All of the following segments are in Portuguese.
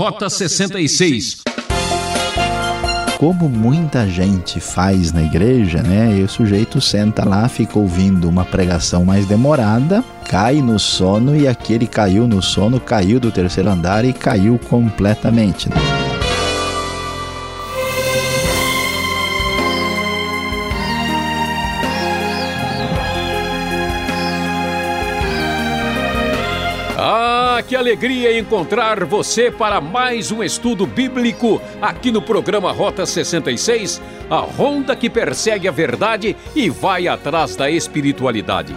Rota 66 como muita gente faz na igreja, né? E o sujeito senta lá, fica ouvindo uma pregação mais demorada, cai no sono e aquele caiu no sono, caiu do terceiro andar e caiu completamente. Né? Que alegria encontrar você para mais um estudo bíblico aqui no programa Rota 66, a ronda que persegue a verdade e vai atrás da espiritualidade.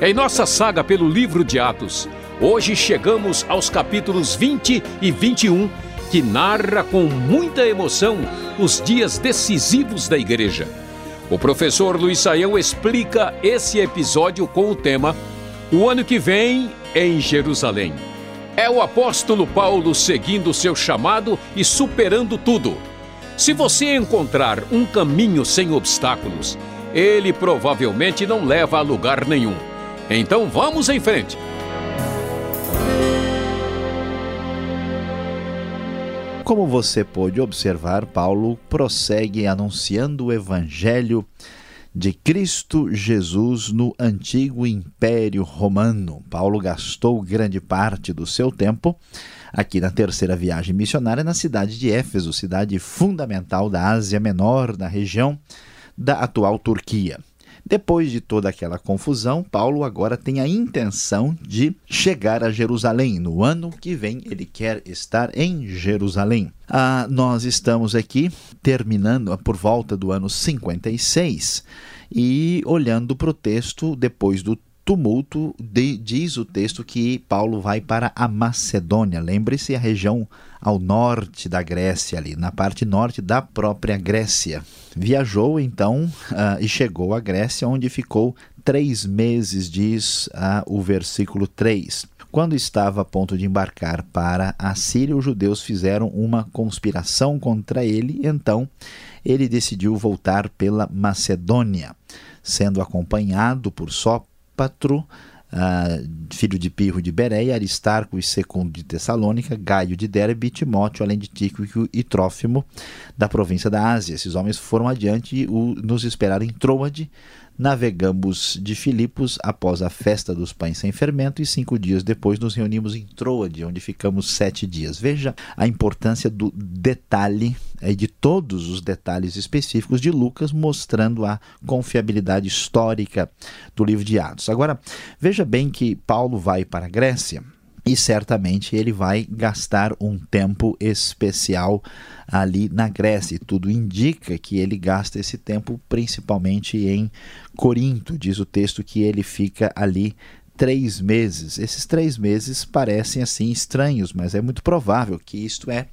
Em nossa saga pelo livro de Atos, hoje chegamos aos capítulos 20 e 21, que narra com muita emoção os dias decisivos da igreja. O professor Luiz Saião explica esse episódio com o tema O ano que vem em Jerusalém. É o apóstolo Paulo seguindo seu chamado e superando tudo. Se você encontrar um caminho sem obstáculos, ele provavelmente não leva a lugar nenhum. Então vamos em frente. Como você pôde observar, Paulo prossegue anunciando o evangelho de Cristo Jesus no antigo Império Romano. Paulo gastou grande parte do seu tempo aqui na terceira viagem missionária na cidade de Éfeso, cidade fundamental da Ásia Menor, na região da atual Turquia. Depois de toda aquela confusão, Paulo agora tem a intenção de chegar a Jerusalém. No ano que vem, ele quer estar em Jerusalém. Ah, nós estamos aqui terminando por volta do ano 56 e olhando para o texto depois do tumulto, de, diz o texto que Paulo vai para a Macedônia. Lembre-se a região ao norte da Grécia, ali, na parte norte da própria Grécia. Viajou então uh, e chegou à Grécia, onde ficou três meses, diz uh, o versículo 3. Quando estava a ponto de embarcar para a Síria, os judeus fizeram uma conspiração contra ele, então ele decidiu voltar pela Macedônia, sendo acompanhado por Sópatro, Uh, filho de Pirro de Bereia, Aristarco e Secundo de Tessalônica, Gaio de Derbe, Timóteo, além de Tíquico e Trófimo, da província da Ásia. Esses homens foram adiante e nos esperaram em Troade, Navegamos de Filipos após a festa dos pães sem fermento e cinco dias depois nos reunimos em Troade, onde ficamos sete dias. Veja a importância do detalhe e de todos os detalhes específicos de Lucas, mostrando a confiabilidade histórica do livro de Atos. Agora, veja bem que Paulo vai para a Grécia e certamente ele vai gastar um tempo especial ali na Grécia. E tudo indica que ele gasta esse tempo principalmente em Corinto. Diz o texto que ele fica ali três meses. Esses três meses parecem assim estranhos, mas é muito provável que isto é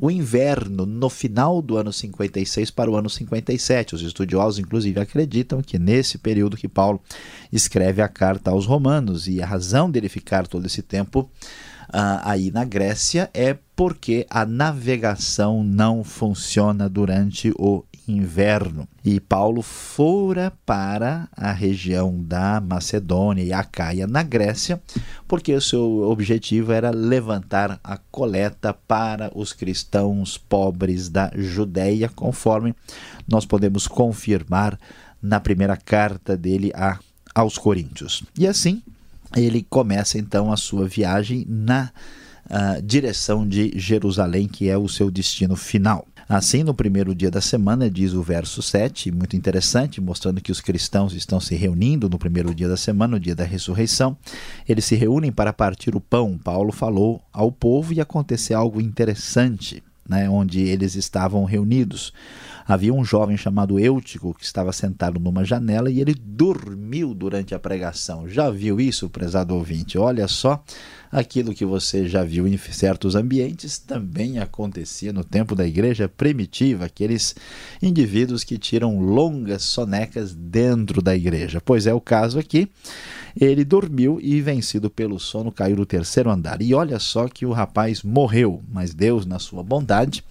o inverno no final do ano 56 para o ano 57. Os estudiosos, inclusive, acreditam que nesse período que Paulo escreve a carta aos Romanos e a razão dele ficar todo esse tempo uh, aí na Grécia é porque a navegação não funciona durante o inverno. E Paulo fora para a região da Macedônia e Acaia, na Grécia, porque o seu objetivo era levantar a coleta para os cristãos pobres da Judéia, conforme nós podemos confirmar na primeira carta dele a, aos Coríntios. E assim, ele começa então a sua viagem na uh, direção de Jerusalém, que é o seu destino final. Assim, no primeiro dia da semana, diz o verso 7, muito interessante, mostrando que os cristãos estão se reunindo no primeiro dia da semana, no dia da ressurreição. Eles se reúnem para partir o pão. Paulo falou ao povo e aconteceu algo interessante, né, onde eles estavam reunidos. Havia um jovem chamado Eutico que estava sentado numa janela e ele dormiu durante a pregação. Já viu isso, prezado ouvinte? Olha só Aquilo que você já viu em certos ambientes também acontecia no tempo da igreja primitiva, aqueles indivíduos que tiram longas sonecas dentro da igreja. Pois é o caso aqui. Ele dormiu e, vencido pelo sono, caiu do terceiro andar. E olha só que o rapaz morreu, mas Deus, na sua bondade,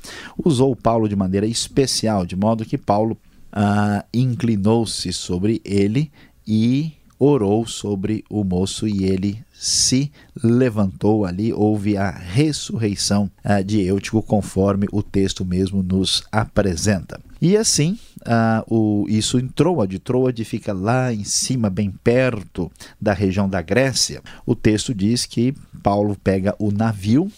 usou Paulo de maneira especial, de modo que Paulo ah, inclinou-se sobre ele e orou sobre o moço e ele se levantou ali, houve a ressurreição uh, de Eutico, conforme o texto mesmo nos apresenta. E assim, uh, o, isso em Troade. Troade fica lá em cima, bem perto da região da Grécia. O texto diz que Paulo pega o navio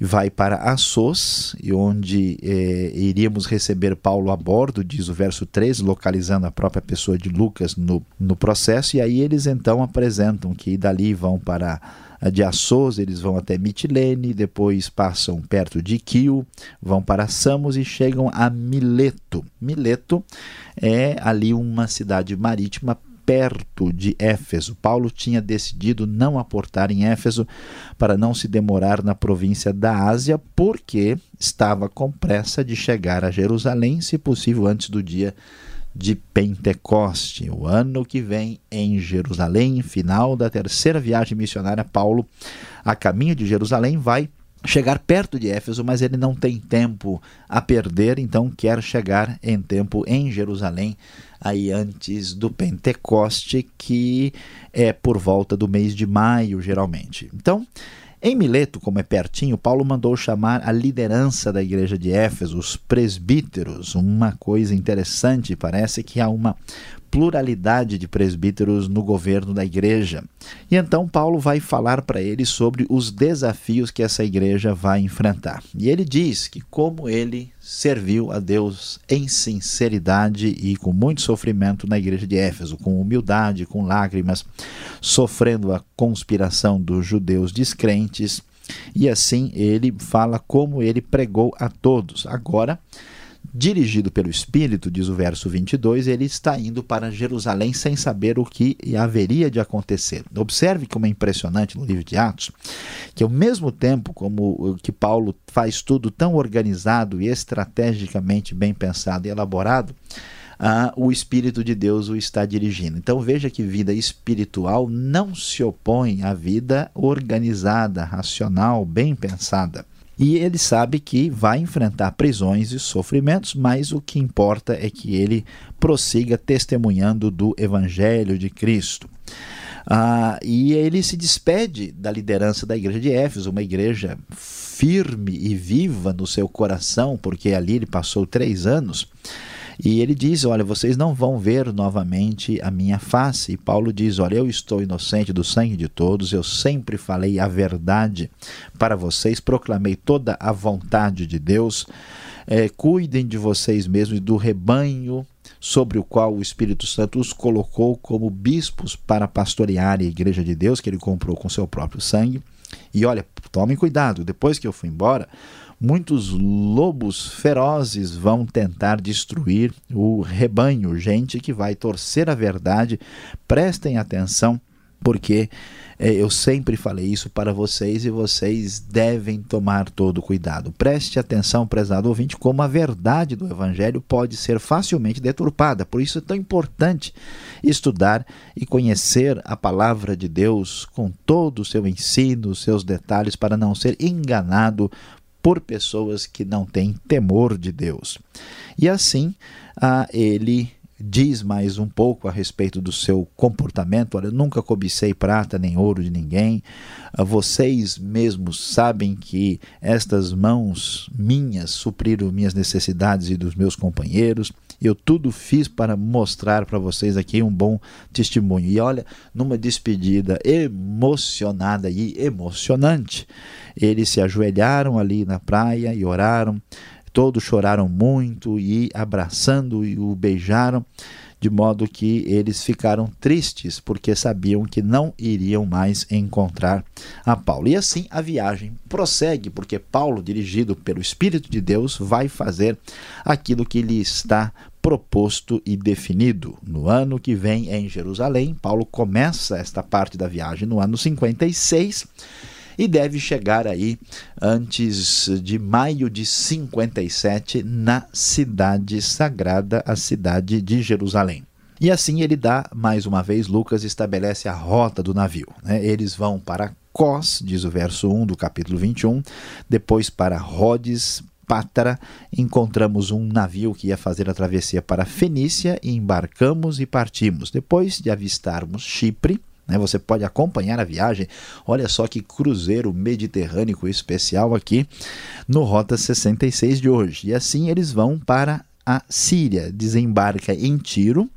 vai para Assos, onde eh, iríamos receber Paulo a bordo, diz o verso 13, localizando a própria pessoa de Lucas no, no processo, e aí eles então apresentam que dali vão para de Assos, eles vão até Mitilene, depois passam perto de Quio, vão para Samos e chegam a Mileto. Mileto é ali uma cidade marítima perto de Éfeso. Paulo tinha decidido não aportar em Éfeso para não se demorar na província da Ásia, porque estava com pressa de chegar a Jerusalém, se possível antes do dia de Pentecoste. O ano que vem em Jerusalém, final da terceira viagem missionária, Paulo, a caminho de Jerusalém, vai chegar perto de Éfeso, mas ele não tem tempo a perder, então quer chegar em tempo em Jerusalém, aí antes do Pentecoste, que é por volta do mês de maio, geralmente. Então, em Mileto, como é pertinho, Paulo mandou chamar a liderança da igreja de Éfeso, os presbíteros. Uma coisa interessante, parece que há uma pluralidade de presbíteros no governo da igreja. E então Paulo vai falar para eles sobre os desafios que essa igreja vai enfrentar. E ele diz que como ele serviu a Deus em sinceridade e com muito sofrimento na igreja de Éfeso, com humildade, com lágrimas, sofrendo a conspiração dos judeus descrentes, e assim ele fala como ele pregou a todos. Agora, Dirigido pelo Espírito, diz o verso 22, ele está indo para Jerusalém sem saber o que haveria de acontecer. Observe como é impressionante no livro de Atos, que ao mesmo tempo como que Paulo faz tudo tão organizado e estrategicamente bem pensado e elaborado, ah, o Espírito de Deus o está dirigindo. Então veja que vida espiritual não se opõe à vida organizada, racional, bem pensada. E ele sabe que vai enfrentar prisões e sofrimentos, mas o que importa é que ele prossiga testemunhando do Evangelho de Cristo. Ah, e ele se despede da liderança da igreja de Éfeso, uma igreja firme e viva no seu coração, porque ali ele passou três anos. E ele diz: Olha, vocês não vão ver novamente a minha face. E Paulo diz: Olha, eu estou inocente do sangue de todos, eu sempre falei a verdade para vocês, proclamei toda a vontade de Deus. É, cuidem de vocês mesmos e do rebanho sobre o qual o Espírito Santo os colocou como bispos para pastorear a igreja de Deus, que ele comprou com seu próprio sangue. E olha, tomem cuidado, depois que eu fui embora, muitos lobos ferozes vão tentar destruir o rebanho, gente que vai torcer a verdade. Prestem atenção, porque é, eu sempre falei isso para vocês e vocês devem tomar todo cuidado. Preste atenção, prezado ouvinte, como a verdade do Evangelho pode ser facilmente deturpada. Por isso é tão importante estudar e conhecer a palavra de Deus com todo o seu ensino, seus detalhes, para não ser enganado por pessoas que não têm temor de Deus. E assim, ah, ele diz mais um pouco a respeito do seu comportamento. Olha, eu nunca cobicei prata nem ouro de ninguém. Ah, vocês mesmos sabem que estas mãos minhas supriram minhas necessidades e dos meus companheiros. Eu tudo fiz para mostrar para vocês aqui um bom testemunho. E olha, numa despedida emocionada e emocionante, eles se ajoelharam ali na praia e oraram. Todos choraram muito e abraçando e o beijaram, de modo que eles ficaram tristes porque sabiam que não iriam mais encontrar a Paulo. E assim a viagem prossegue, porque Paulo, dirigido pelo Espírito de Deus, vai fazer aquilo que lhe está proposto e definido. No ano que vem em Jerusalém, Paulo começa esta parte da viagem no ano 56 e deve chegar aí antes de maio de 57 na cidade sagrada, a cidade de Jerusalém. E assim ele dá, mais uma vez, Lucas estabelece a rota do navio. Né? Eles vão para Cós, diz o verso 1 do capítulo 21, depois para Rhodes, Pátara, encontramos um navio que ia fazer a travessia para Fenícia, e embarcamos e partimos. Depois de avistarmos Chipre, né, você pode acompanhar a viagem. Olha só que cruzeiro mediterrâneo especial aqui no Rota 66 de hoje. E assim eles vão para a Síria, desembarca em Tiro,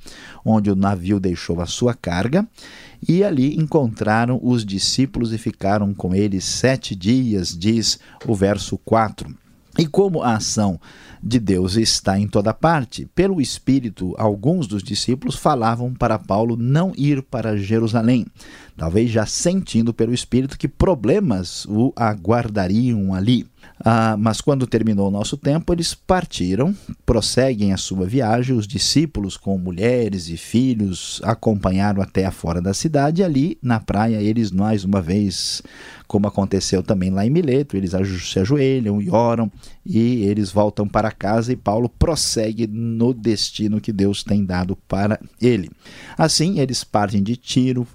onde o navio deixou a sua carga, e ali encontraram os discípulos e ficaram com eles sete dias, diz o verso 4. E como a ação de Deus está em toda parte, pelo Espírito, alguns dos discípulos falavam para Paulo não ir para Jerusalém, talvez já sentindo pelo Espírito que problemas o aguardariam ali. Ah, mas quando terminou o nosso tempo, eles partiram, prosseguem a sua viagem. Os discípulos, com mulheres e filhos, acompanharam até fora da cidade. Ali, na praia, eles mais uma vez, como aconteceu também lá em Mileto, eles se ajoelham e oram e eles voltam para casa. E Paulo prossegue no destino que Deus tem dado para ele. Assim, eles partem de Tiro,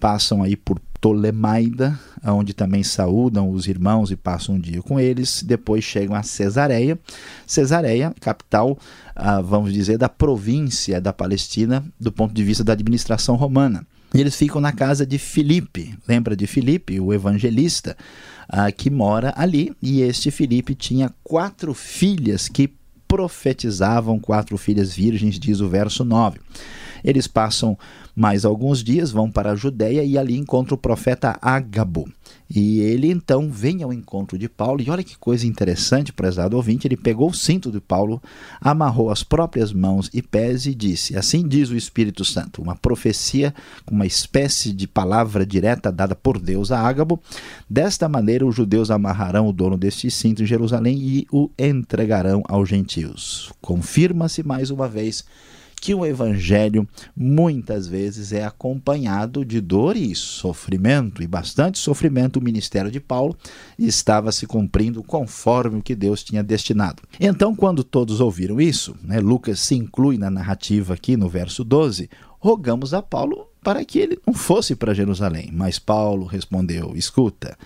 passam aí por Ptolemaida, onde também saúdam os irmãos e passam um dia com eles. Depois chegam a Cesareia. Cesareia, capital, ah, vamos dizer, da província da Palestina, do ponto de vista da administração romana. E eles ficam na casa de Filipe. Lembra de Filipe, o evangelista, ah, que mora ali. E este Filipe tinha quatro filhas que profetizavam, quatro filhas virgens, diz o verso 9. Eles passam mais alguns dias, vão para a Judéia e ali encontram o profeta Ágabo. E ele então vem ao encontro de Paulo, e olha que coisa interessante, prezado ouvinte, ele pegou o cinto de Paulo, amarrou as próprias mãos e pés e disse: Assim diz o Espírito Santo, uma profecia, uma espécie de palavra direta dada por Deus a Ágabo. Desta maneira, os judeus amarrarão o dono deste cinto em Jerusalém e o entregarão aos gentios. Confirma-se mais uma vez que o evangelho muitas vezes é acompanhado de dor e sofrimento, e bastante sofrimento. O ministério de Paulo estava se cumprindo conforme o que Deus tinha destinado. Então, quando todos ouviram isso, né, Lucas se inclui na narrativa aqui no verso 12, rogamos a Paulo para que ele não fosse para Jerusalém. Mas Paulo respondeu: Escuta.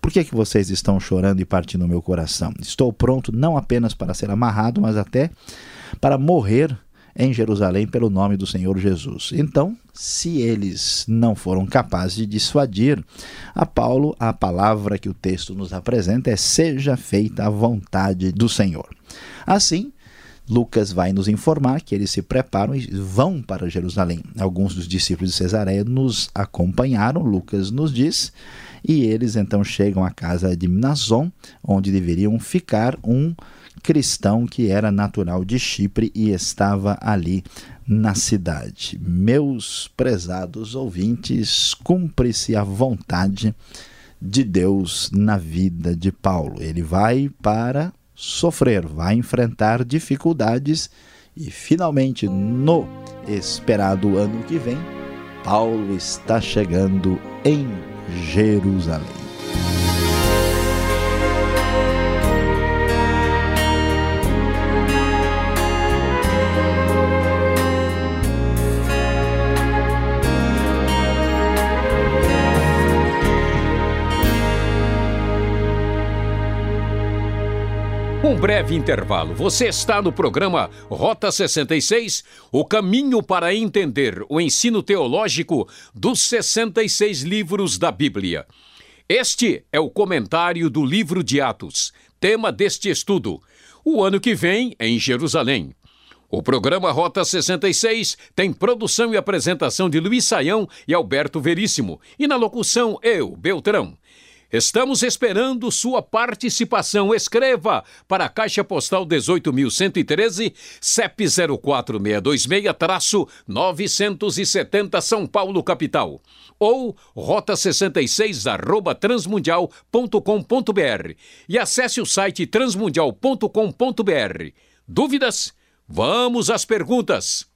Por que, que vocês estão chorando e partindo o meu coração? Estou pronto não apenas para ser amarrado, mas até para morrer em Jerusalém pelo nome do Senhor Jesus. Então, se eles não foram capazes de dissuadir a Paulo, a palavra que o texto nos apresenta é: seja feita a vontade do Senhor. Assim, Lucas vai nos informar que eles se preparam e vão para Jerusalém. Alguns dos discípulos de Cesareia nos acompanharam, Lucas nos diz, e eles então chegam à casa de Mnason, onde deveriam ficar um cristão que era natural de Chipre e estava ali na cidade. Meus prezados ouvintes, cumpre-se a vontade de Deus na vida de Paulo. Ele vai para sofrer, vai enfrentar dificuldades e finalmente no esperado ano que vem, Paulo está chegando em Jerusalém. Um breve intervalo. Você está no programa Rota 66, o caminho para entender o ensino teológico dos 66 livros da Bíblia. Este é o comentário do livro de Atos, tema deste estudo. O ano que vem em Jerusalém. O programa Rota 66 tem produção e apresentação de Luiz Saião e Alberto Veríssimo, e na locução eu, Beltrão. Estamos esperando sua participação. Escreva para a Caixa Postal 18.113, CEP 04626-970 São Paulo, capital. Ou rota 66 arroba transmundial.com.br e acesse o site transmundial.com.br. Dúvidas? Vamos às perguntas.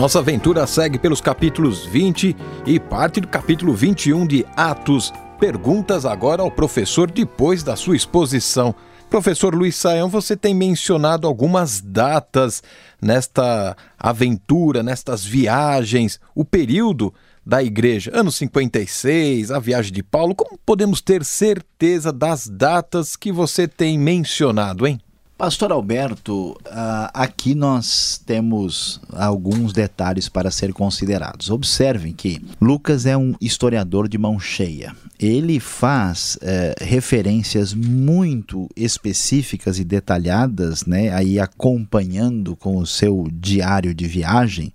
Nossa aventura segue pelos capítulos 20 e parte do capítulo 21 de Atos. Perguntas agora ao professor depois da sua exposição. Professor Luiz Saião, você tem mencionado algumas datas nesta aventura, nestas viagens, o período da igreja, ano 56, a viagem de Paulo, como podemos ter certeza das datas que você tem mencionado, hein? Pastor Alberto, ah, aqui nós temos alguns detalhes para ser considerados. Observem que Lucas é um historiador de mão cheia. Ele faz é, referências muito específicas e detalhadas, né, aí acompanhando com o seu diário de viagem.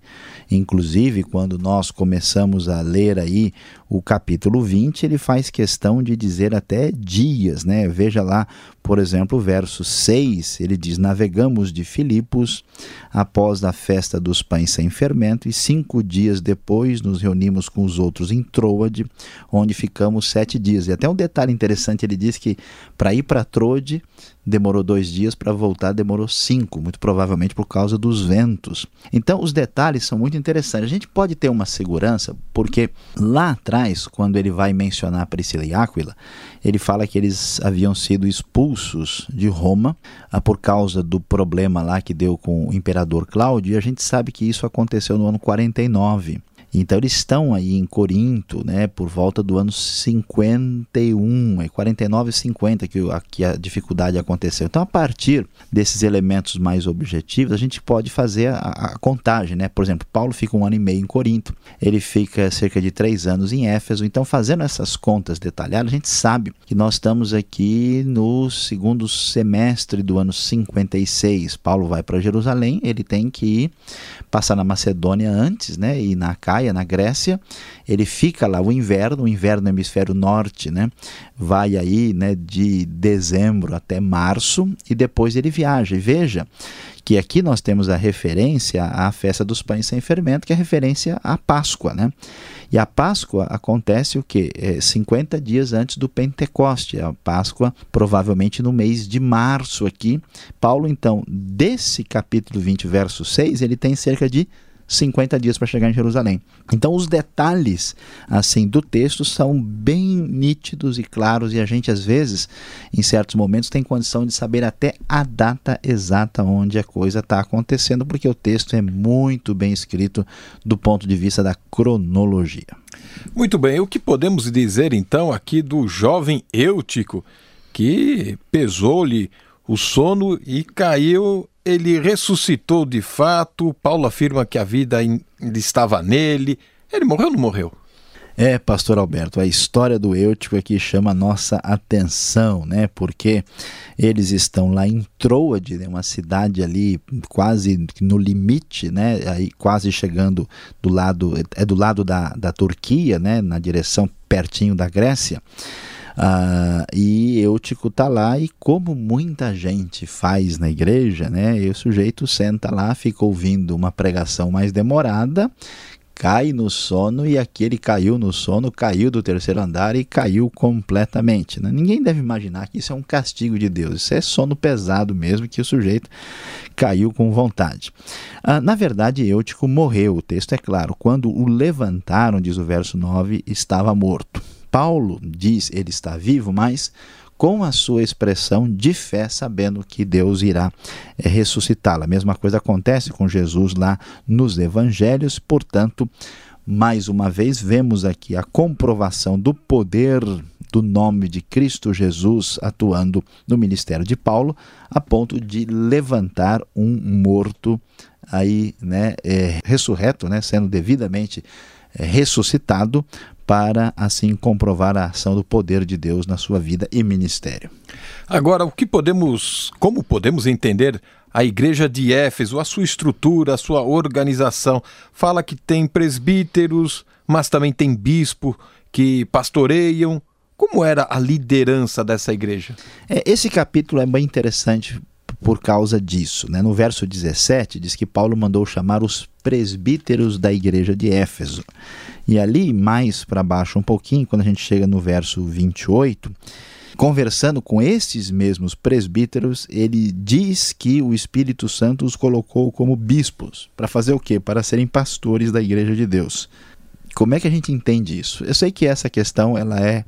Inclusive, quando nós começamos a ler aí o capítulo 20, ele faz questão de dizer até dias, né? Veja lá, por exemplo, verso 6, ele diz: Navegamos de Filipos após a festa dos pães sem fermento, e cinco dias depois nos reunimos com os outros em Troade, onde ficamos sete dias. E até um detalhe interessante: ele diz que para ir para Troade demorou dois dias, para voltar demorou cinco, muito provavelmente por causa dos ventos. Então, os detalhes são muito interessantes. A gente pode ter uma segurança, porque lá atrás, quando ele vai mencionar Priscila e Áquila, ele fala que eles haviam sido expulsos de Roma ah, por causa do problema lá que deu com o imperador Cláudio, e a gente sabe que isso aconteceu no ano 49. Então eles estão aí em Corinto, né, por volta do ano 51, é 49 e 50 que, que a dificuldade aconteceu. Então a partir desses elementos mais objetivos, a gente pode fazer a, a, contagem, né? Por exemplo, Paulo fica um ano e meio em Corinto, ele fica cerca de três anos em Éfeso. Então fazendo essas contas detalhadas, a gente sabe que nós estamos aqui no segundo semestre do ano 56. Paulo vai para Jerusalém, ele tem que ir passar na Macedônia antes, né, e na Caia na Grécia, ele fica lá o inverno, o inverno no hemisfério norte, né? Vai aí, né, de dezembro até março e depois ele viaja. E veja que aqui nós temos a referência à festa dos pães sem fermento, que é referência à Páscoa, né? E a Páscoa acontece o que? É 50 dias antes do Pentecoste. A Páscoa provavelmente no mês de março aqui. Paulo, então, desse capítulo 20, verso 6, ele tem cerca de 50 dias para chegar em Jerusalém. Então os detalhes assim do texto são bem nítidos e claros e a gente às vezes, em certos momentos, tem condição de saber até a data exata onde a coisa está acontecendo, porque o texto é muito bem escrito do ponto de vista da cronologia. Muito bem, o que podemos dizer então aqui do jovem Eutico que pesou-lhe o sono e caiu ele ressuscitou de fato. Paulo afirma que a vida estava nele. Ele morreu ou não morreu? É, pastor Alberto, a história do Eutico aqui chama a nossa atenção, né? Porque eles estão lá em Troade, né? uma cidade ali quase no limite, né? Aí quase chegando do lado é do lado da, da Turquia, né? Na direção pertinho da Grécia. Ah, e Eutico está lá e como muita gente faz na igreja, né? E o sujeito senta lá, fica ouvindo uma pregação mais demorada, cai no sono e aqui ele caiu no sono, caiu do terceiro andar e caiu completamente. Né? Ninguém deve imaginar que isso é um castigo de Deus, isso é sono pesado mesmo que o sujeito caiu com vontade. Ah, na verdade, Eutico morreu, o texto é claro, quando o levantaram, diz o verso 9, estava morto. Paulo diz ele está vivo, mas com a sua expressão de fé, sabendo que Deus irá é, ressuscitá-la. A mesma coisa acontece com Jesus lá nos evangelhos, portanto, mais uma vez vemos aqui a comprovação do poder do nome de Cristo Jesus atuando no ministério de Paulo, a ponto de levantar um morto aí, né, é, ressurreto, né, sendo devidamente é, ressuscitado para assim comprovar a ação do poder de Deus na sua vida e ministério. Agora, o que podemos, como podemos entender a igreja de Éfeso, a sua estrutura, a sua organização? Fala que tem presbíteros, mas também tem bispo que pastoreiam. Como era a liderança dessa igreja? É, esse capítulo é bem interessante por causa disso. Né? No verso 17 diz que Paulo mandou chamar os presbíteros da igreja de Éfeso. E ali, mais para baixo um pouquinho, quando a gente chega no verso 28, conversando com esses mesmos presbíteros, ele diz que o Espírito Santo os colocou como bispos. Para fazer o quê? Para serem pastores da igreja de Deus. Como é que a gente entende isso? Eu sei que essa questão ela é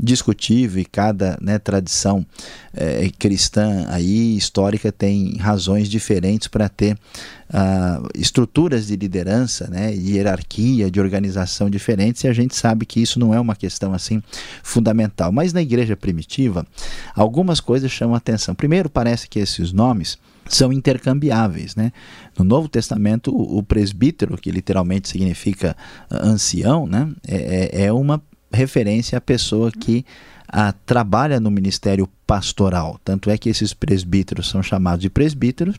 discutível e cada né, tradição é, cristã aí histórica tem razões diferentes para ter uh, estruturas de liderança, né, de hierarquia, de organização diferentes e a gente sabe que isso não é uma questão assim fundamental. Mas na igreja primitiva algumas coisas chamam a atenção. Primeiro parece que esses nomes são intercambiáveis. Né? No Novo Testamento, o presbítero, que literalmente significa ancião, né? é, é, é uma referência à pessoa que a, trabalha no ministério pastoral. Tanto é que esses presbíteros são chamados de presbíteros,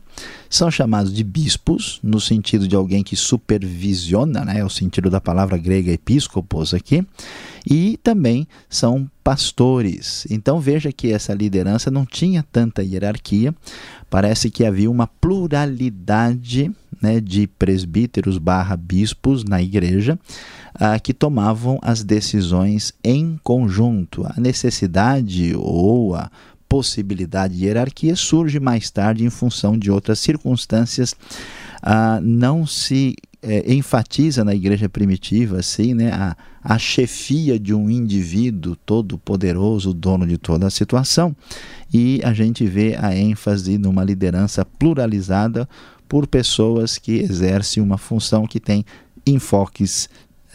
são chamados de bispos, no sentido de alguém que supervisiona, né, é o sentido da palavra grega episcopos aqui, e também são pastores. Então veja que essa liderança não tinha tanta hierarquia, parece que havia uma pluralidade né, de presbíteros barra bispos na igreja, ah, que tomavam as decisões em conjunto. A necessidade ou a possibilidade de hierarquia surge mais tarde em função de outras circunstâncias. Ah, não se é, enfatiza na igreja primitiva assim, né, a, a chefia de um indivíduo todo poderoso, dono de toda a situação, e a gente vê a ênfase numa liderança pluralizada por pessoas que exercem uma função que tem enfoques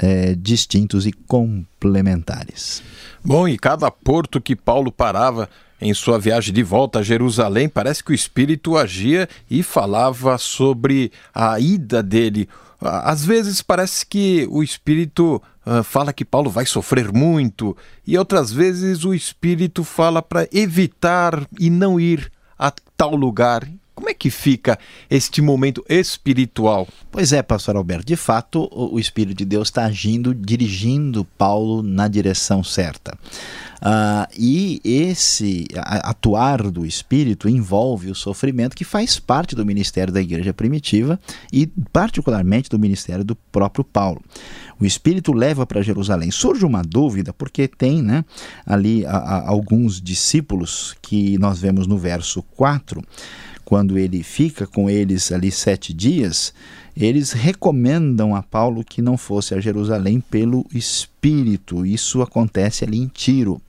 é, distintos e complementares. Bom, e cada porto que Paulo parava em sua viagem de volta a Jerusalém, parece que o Espírito agia e falava sobre a ida dele. Às vezes parece que o Espírito uh, fala que Paulo vai sofrer muito, e outras vezes o Espírito fala para evitar e não ir a tal lugar. Como é que fica este momento espiritual? Pois é, pastor Alberto, de fato o Espírito de Deus está agindo, dirigindo Paulo na direção certa. Uh, e esse atuar do Espírito envolve o sofrimento que faz parte do ministério da igreja primitiva e, particularmente, do ministério do próprio Paulo. O Espírito leva para Jerusalém. Surge uma dúvida, porque tem né, ali a, a, alguns discípulos que nós vemos no verso 4 quando ele fica com eles ali sete dias, eles recomendam a Paulo que não fosse a Jerusalém pelo Espírito. Isso acontece ali em Tiro.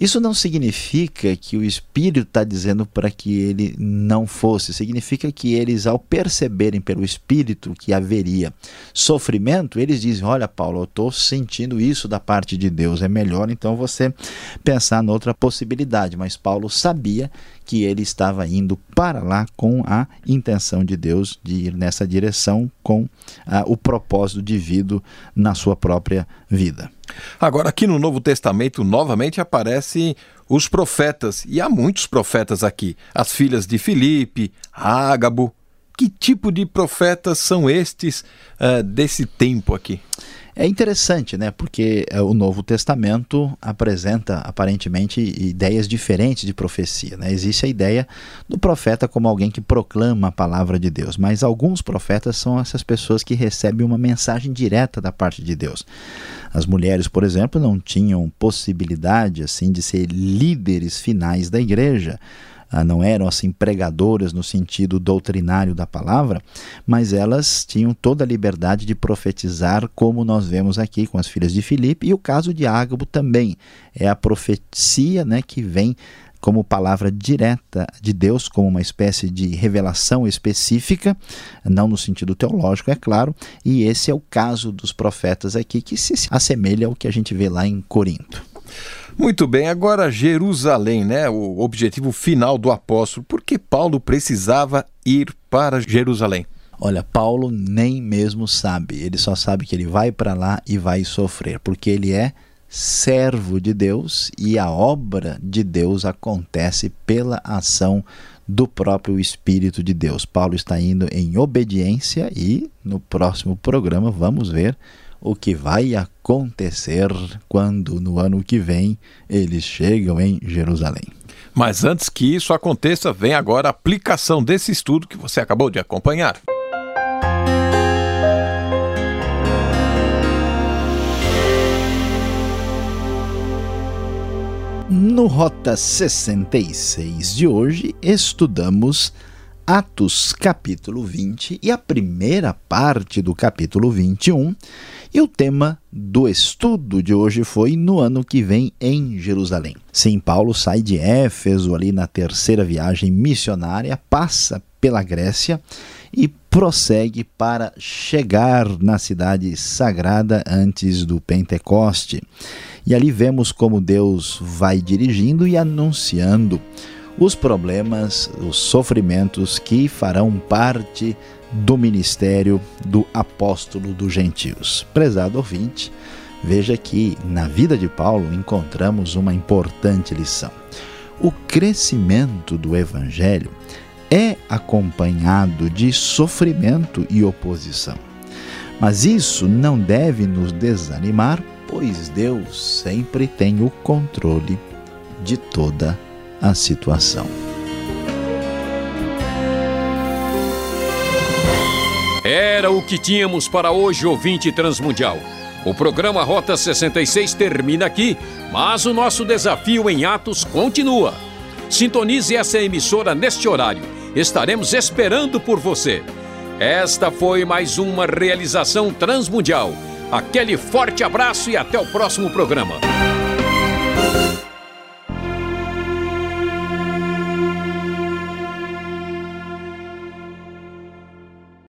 Isso não significa que o Espírito está dizendo para que ele não fosse, significa que eles, ao perceberem pelo Espírito que haveria sofrimento, eles dizem: Olha, Paulo, eu estou sentindo isso da parte de Deus, é melhor então você pensar noutra possibilidade. Mas Paulo sabia que ele estava indo para lá com a intenção de Deus de ir nessa direção, com ah, o propósito divido na sua própria vida. Agora, aqui no Novo Testamento, novamente aparecem os profetas, e há muitos profetas aqui: as filhas de Filipe, Ágabo. Que tipo de profetas são estes uh, desse tempo aqui? É interessante, né? Porque é, o Novo Testamento apresenta aparentemente ideias diferentes de profecia. Né? Existe a ideia do profeta como alguém que proclama a palavra de Deus, mas alguns profetas são essas pessoas que recebem uma mensagem direta da parte de Deus. As mulheres, por exemplo, não tinham possibilidade assim de ser líderes finais da igreja não eram assim pregadoras no sentido doutrinário da palavra, mas elas tinham toda a liberdade de profetizar, como nós vemos aqui com as filhas de Filipe, e o caso de Ágabo também é a profecia, né, que vem como palavra direta de Deus, como uma espécie de revelação específica, não no sentido teológico, é claro, e esse é o caso dos profetas aqui, que se assemelha ao que a gente vê lá em Corinto. Muito bem, agora Jerusalém, né? O objetivo final do apóstolo. Por que Paulo precisava ir para Jerusalém? Olha, Paulo nem mesmo sabe. Ele só sabe que ele vai para lá e vai sofrer, porque ele é servo de Deus e a obra de Deus acontece pela ação do próprio Espírito de Deus. Paulo está indo em obediência e no próximo programa vamos ver o que vai acontecer quando no ano que vem eles chegam em Jerusalém. Mas antes que isso aconteça, vem agora a aplicação desse estudo que você acabou de acompanhar. No Rota 66 de hoje, estudamos Atos capítulo 20 e a primeira parte do capítulo 21. E o tema do estudo de hoje foi no ano que vem em Jerusalém. Sim, Paulo sai de Éfeso ali na terceira viagem missionária, passa pela Grécia e prossegue para chegar na cidade sagrada antes do Pentecoste. E ali vemos como Deus vai dirigindo e anunciando os problemas, os sofrimentos que farão parte do ministério do apóstolo dos gentios. Prezado ouvinte, veja que na vida de Paulo encontramos uma importante lição. O crescimento do evangelho é acompanhado de sofrimento e oposição. Mas isso não deve nos desanimar, pois Deus sempre tem o controle de toda a a situação. Era o que tínhamos para hoje, ouvinte transmundial. O programa Rota 66 termina aqui, mas o nosso desafio em Atos continua. Sintonize essa emissora neste horário. Estaremos esperando por você. Esta foi mais uma realização transmundial. Aquele forte abraço e até o próximo programa.